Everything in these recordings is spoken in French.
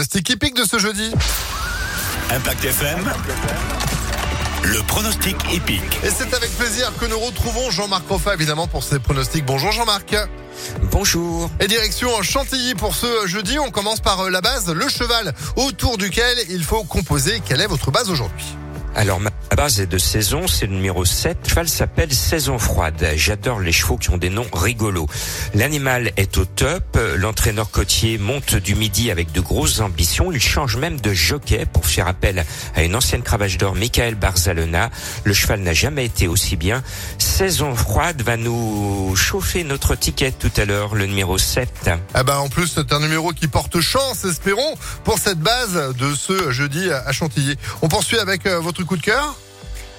pronostic hippique de ce jeudi. Impact FM. Le pronostic épique. Et c'est avec plaisir que nous retrouvons Jean-Marc Roffa, évidemment, pour ses pronostics. Bonjour Jean-Marc. Bonjour. Et direction Chantilly pour ce jeudi. On commence par euh, la base, le cheval autour duquel il faut composer. Quelle est votre base aujourd'hui? Alors, ma base est de saison, c'est le numéro 7. Le cheval s'appelle Saison froide. J'adore les chevaux qui ont des noms rigolos. L'animal est au top. L'entraîneur côtier monte du midi avec de grosses ambitions. Il change même de jockey pour faire appel à une ancienne cravache d'or, Michael Barzalona. Le cheval n'a jamais été aussi bien. Saison froide va nous chauffer notre ticket tout à l'heure, le numéro 7. Ah bah en plus c'est un numéro qui porte chance, espérons, pour cette base de ce jeudi à Chantilly. On poursuit avec euh, votre coup de cœur?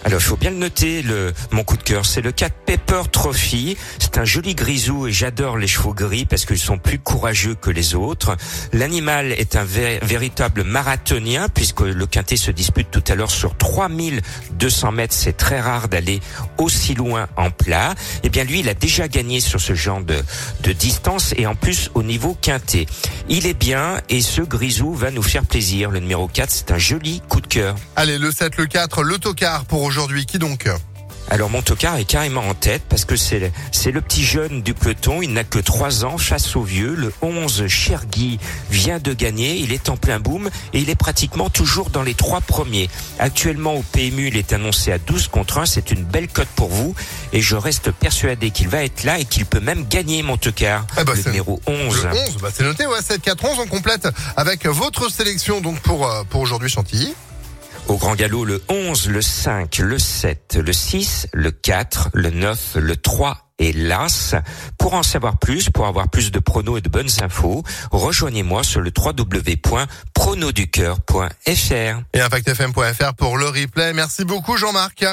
Alors, il faut bien le noter, le, mon coup de cœur, c'est le 4 Pepper Trophy. C'est un joli grisou et j'adore les chevaux gris parce qu'ils sont plus courageux que les autres. L'animal est un vé- véritable marathonien puisque le quintet se dispute tout à l'heure sur 3200 mètres. C'est très rare d'aller aussi loin en plat. Eh bien, lui, il a déjà gagné sur ce genre de, de distance et en plus au niveau quintet. Il est bien et ce grisou va nous faire plaisir. Le numéro 4, c'est un joli coup de cœur. Allez, le 7, le 4, l'autocar pour aujourd'hui. Qui donc Alors mon tocard est carrément en tête parce que c'est c'est le petit jeune du peloton, il n'a que 3 ans face au vieux. Le 11 Chergui vient de gagner, il est en plein boom et il est pratiquement toujours dans les trois premiers. Actuellement au PMU, il est annoncé à 12 contre 1, c'est une belle cote pour vous et je reste persuadé qu'il va être là et qu'il peut même gagner mon tocard. Ah bah, le numéro 11. Le 11, bah c'est noté, ouais, 7, 4, 11. On complète avec votre sélection donc pour, euh, pour aujourd'hui Chantilly. Au grand galop, le 11, le 5, le 7, le 6, le 4, le 9, le 3 et l'As. Pour en savoir plus, pour avoir plus de pronos et de bonnes infos, rejoignez-moi sur le www.pronoducœur.fr. Et impactfm.fr pour le replay. Merci beaucoup Jean-Marc.